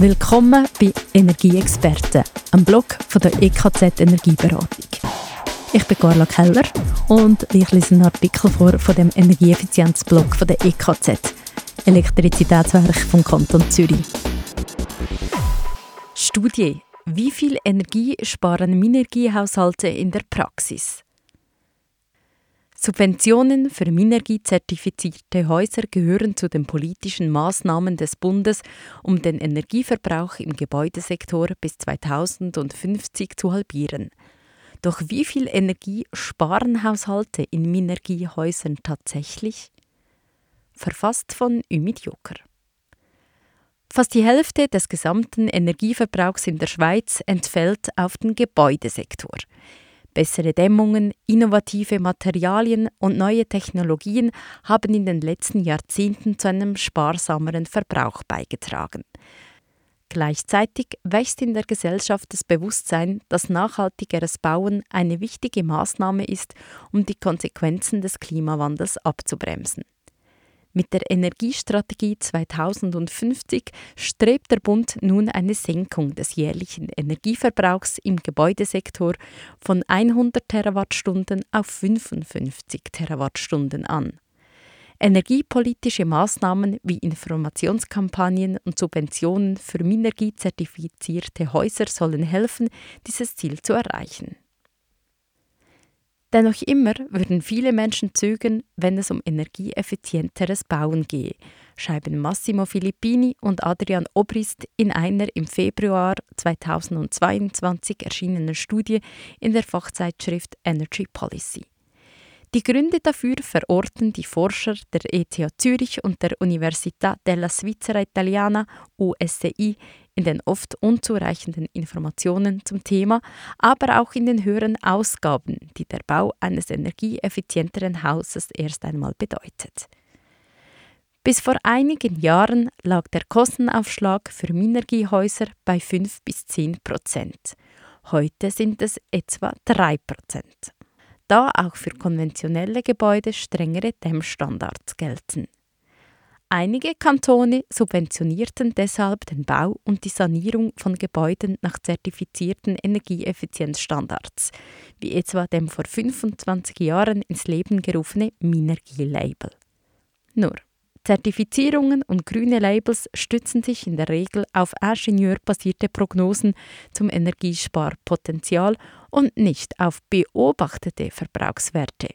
Willkommen bei Energieexperten, einem Blog von der EKZ Energieberatung. Ich bin Carla Keller und ich lese einen Artikel vor von dem Energieeffizienzblog von der EKZ, Elektrizitätswerk vom Kanton Zürich. Studie: Wie viel Energie sparen Minergiehaushalte in der Praxis? Subventionen für Minergie-zertifizierte Häuser gehören zu den politischen Maßnahmen des Bundes, um den Energieverbrauch im Gebäudesektor bis 2050 zu halbieren. Doch wie viel Energie sparen Haushalte in Minergiehäusern tatsächlich? Verfasst von Ümit Joker. Fast die Hälfte des gesamten Energieverbrauchs in der Schweiz entfällt auf den Gebäudesektor. Bessere Dämmungen, innovative Materialien und neue Technologien haben in den letzten Jahrzehnten zu einem sparsameren Verbrauch beigetragen. Gleichzeitig wächst in der Gesellschaft das Bewusstsein, dass nachhaltigeres Bauen eine wichtige Maßnahme ist, um die Konsequenzen des Klimawandels abzubremsen. Mit der Energiestrategie 2050 strebt der Bund nun eine Senkung des jährlichen Energieverbrauchs im Gebäudesektor von 100 Terawattstunden auf 55 Terawattstunden an. Energiepolitische Maßnahmen wie Informationskampagnen und Subventionen für Minergie-zertifizierte Häuser sollen helfen, dieses Ziel zu erreichen. Dennoch immer würden viele Menschen zögern, wenn es um energieeffizienteres Bauen gehe, schreiben Massimo Filippini und Adrian Obrist in einer im Februar 2022 erschienenen Studie in der Fachzeitschrift Energy Policy. Die Gründe dafür verorten die Forscher der ETH Zürich und der Università della Svizzera Italiana USCI in den oft unzureichenden Informationen zum Thema, aber auch in den höheren Ausgaben, die der Bau eines energieeffizienteren Hauses erst einmal bedeutet. Bis vor einigen Jahren lag der Kostenaufschlag für Minergiehäuser bei 5 bis 10 Prozent. Heute sind es etwa 3 Prozent da auch für konventionelle Gebäude strengere Dämmstandards gelten. Einige Kantone subventionierten deshalb den Bau und die Sanierung von Gebäuden nach zertifizierten Energieeffizienzstandards, wie etwa dem vor 25 Jahren ins Leben gerufene Minergie-Label. Nur, Zertifizierungen und grüne Labels stützen sich in der Regel auf ingenieurbasierte Prognosen zum Energiesparpotenzial und nicht auf beobachtete Verbrauchswerte,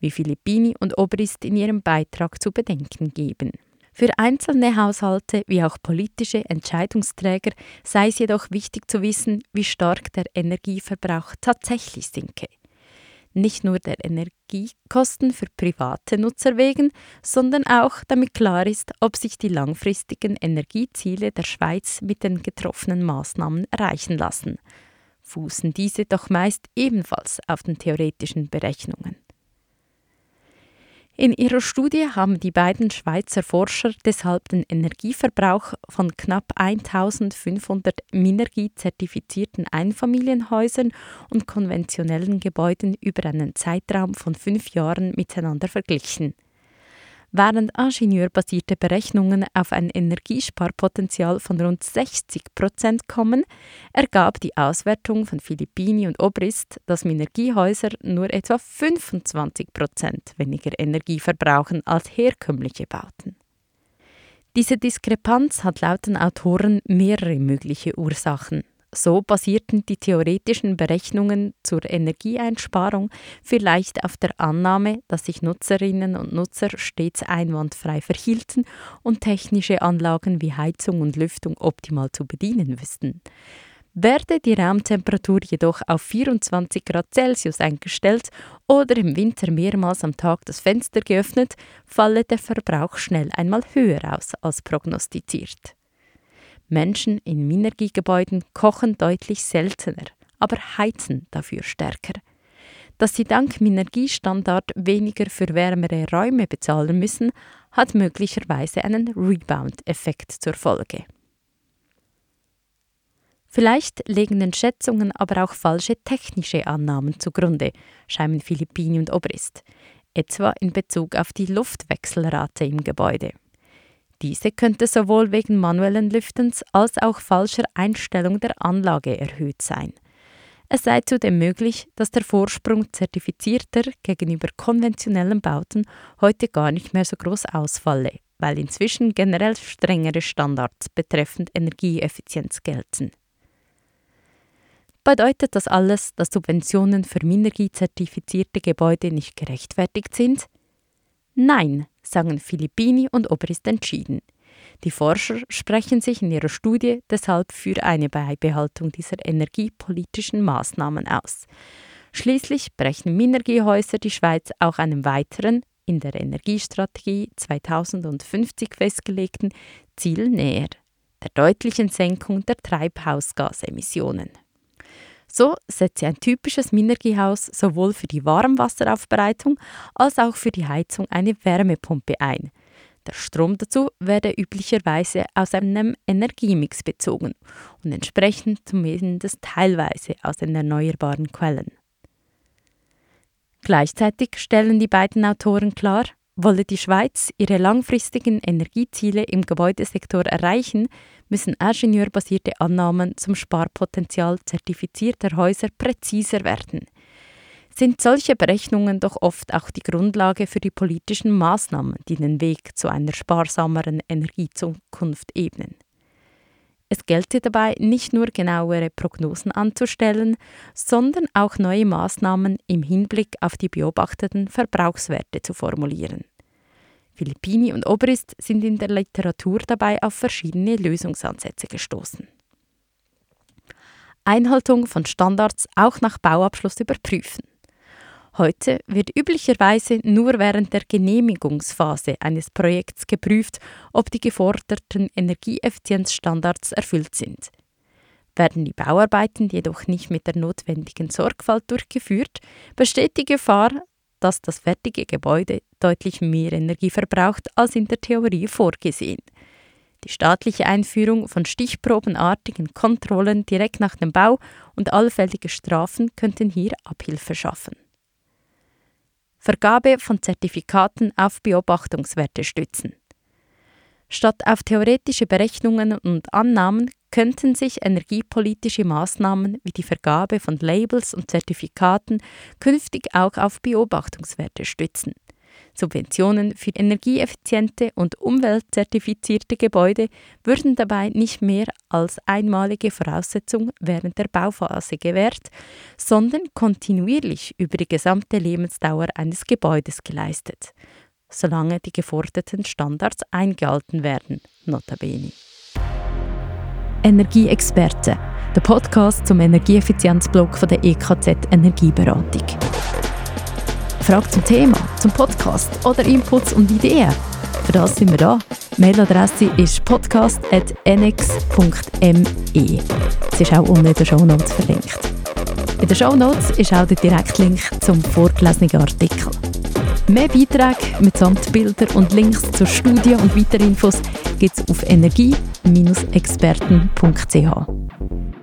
wie Filippini und Obrist in ihrem Beitrag zu bedenken geben. Für einzelne Haushalte wie auch politische Entscheidungsträger sei es jedoch wichtig zu wissen, wie stark der Energieverbrauch tatsächlich sinke nicht nur der Energiekosten für private Nutzer wegen, sondern auch damit klar ist, ob sich die langfristigen Energieziele der Schweiz mit den getroffenen Maßnahmen erreichen lassen. Fußen diese doch meist ebenfalls auf den theoretischen Berechnungen. In ihrer Studie haben die beiden Schweizer Forscher deshalb den Energieverbrauch von knapp 1500 Minergie-zertifizierten Einfamilienhäusern und konventionellen Gebäuden über einen Zeitraum von fünf Jahren miteinander verglichen. Während ingenieurbasierte Berechnungen auf ein Energiesparpotenzial von rund 60 Prozent kommen, ergab die Auswertung von Filippini und Obrist, dass Minergiehäuser nur etwa 25 Prozent weniger Energie verbrauchen als herkömmliche Bauten. Diese Diskrepanz hat laut den Autoren mehrere mögliche Ursachen. So basierten die theoretischen Berechnungen zur Energieeinsparung vielleicht auf der Annahme, dass sich Nutzerinnen und Nutzer stets einwandfrei verhielten und technische Anlagen wie Heizung und Lüftung optimal zu bedienen wüssten. Werde die Raumtemperatur jedoch auf 24 Grad Celsius eingestellt oder im Winter mehrmals am Tag das Fenster geöffnet, falle der Verbrauch schnell einmal höher aus als prognostiziert. Menschen in Minergiegebäuden kochen deutlich seltener, aber heizen dafür stärker. Dass sie dank Minergiestandard weniger für wärmere Räume bezahlen müssen, hat möglicherweise einen Rebound-Effekt zur Folge. Vielleicht legen den Schätzungen aber auch falsche technische Annahmen zugrunde, scheinen Philippini und Obrist, etwa in Bezug auf die Luftwechselrate im Gebäude. Diese könnte sowohl wegen manuellen Lüftens als auch falscher Einstellung der Anlage erhöht sein. Es sei zudem möglich, dass der Vorsprung zertifizierter gegenüber konventionellen Bauten heute gar nicht mehr so groß ausfalle, weil inzwischen generell strengere Standards betreffend Energieeffizienz gelten. Bedeutet das alles, dass Subventionen für Minergie-zertifizierte Gebäude nicht gerechtfertigt sind? Nein, sagen Filippini und Obrist entschieden. Die Forscher sprechen sich in ihrer Studie deshalb für eine Beibehaltung dieser energiepolitischen Maßnahmen aus. Schließlich brechen Minergiehäuser die Schweiz auch einem weiteren, in der Energiestrategie 2050 festgelegten Ziel näher, der deutlichen Senkung der Treibhausgasemissionen. So setzt sie ein typisches Minergiehaus sowohl für die Warmwasseraufbereitung als auch für die Heizung eine Wärmepumpe ein. Der Strom dazu werde üblicherweise aus einem Energiemix bezogen und entsprechend zumindest teilweise aus den erneuerbaren Quellen. Gleichzeitig stellen die beiden Autoren klar, wolle die Schweiz ihre langfristigen Energieziele im Gebäudesektor erreichen, müssen ingenieurbasierte Annahmen zum Sparpotenzial zertifizierter Häuser präziser werden. Sind solche Berechnungen doch oft auch die Grundlage für die politischen Maßnahmen, die den Weg zu einer sparsameren Energiezukunft ebnen. Es gelte dabei nicht nur genauere Prognosen anzustellen, sondern auch neue Maßnahmen im Hinblick auf die beobachteten Verbrauchswerte zu formulieren. Filippini und Obrist sind in der Literatur dabei auf verschiedene Lösungsansätze gestoßen. Einhaltung von Standards auch nach Bauabschluss überprüfen. Heute wird üblicherweise nur während der Genehmigungsphase eines Projekts geprüft, ob die geforderten Energieeffizienzstandards erfüllt sind. Werden die Bauarbeiten jedoch nicht mit der notwendigen Sorgfalt durchgeführt, besteht die Gefahr, dass das fertige Gebäude deutlich mehr Energie verbraucht als in der Theorie vorgesehen. Die staatliche Einführung von stichprobenartigen Kontrollen direkt nach dem Bau und allfällige Strafen könnten hier Abhilfe schaffen. Vergabe von Zertifikaten auf Beobachtungswerte stützen. Statt auf theoretische Berechnungen und Annahmen könnten sich energiepolitische Maßnahmen wie die Vergabe von Labels und Zertifikaten künftig auch auf Beobachtungswerte stützen. Subventionen für energieeffiziente und umweltzertifizierte Gebäude würden dabei nicht mehr als einmalige Voraussetzung während der Bauphase gewährt, sondern kontinuierlich über die gesamte Lebensdauer eines Gebäudes geleistet, solange die geforderten Standards eingehalten werden, notabene. Energieexperte, der Podcast zum Energieeffizienzblock der EKZ Energieberatung. Fragen zum Thema, zum Podcast oder Inputs und Ideen? Für das sind wir da. Mailadresse ist podcast.nx.me. Es ist auch unten in den Show Notes verlinkt. In den Show Notes ist auch der Direktlink zum vorgelesenen Artikel. Mehr Beiträge mitsamt Bilder und Links zur Studie und weitere Infos gibt es auf energie-experten.ch.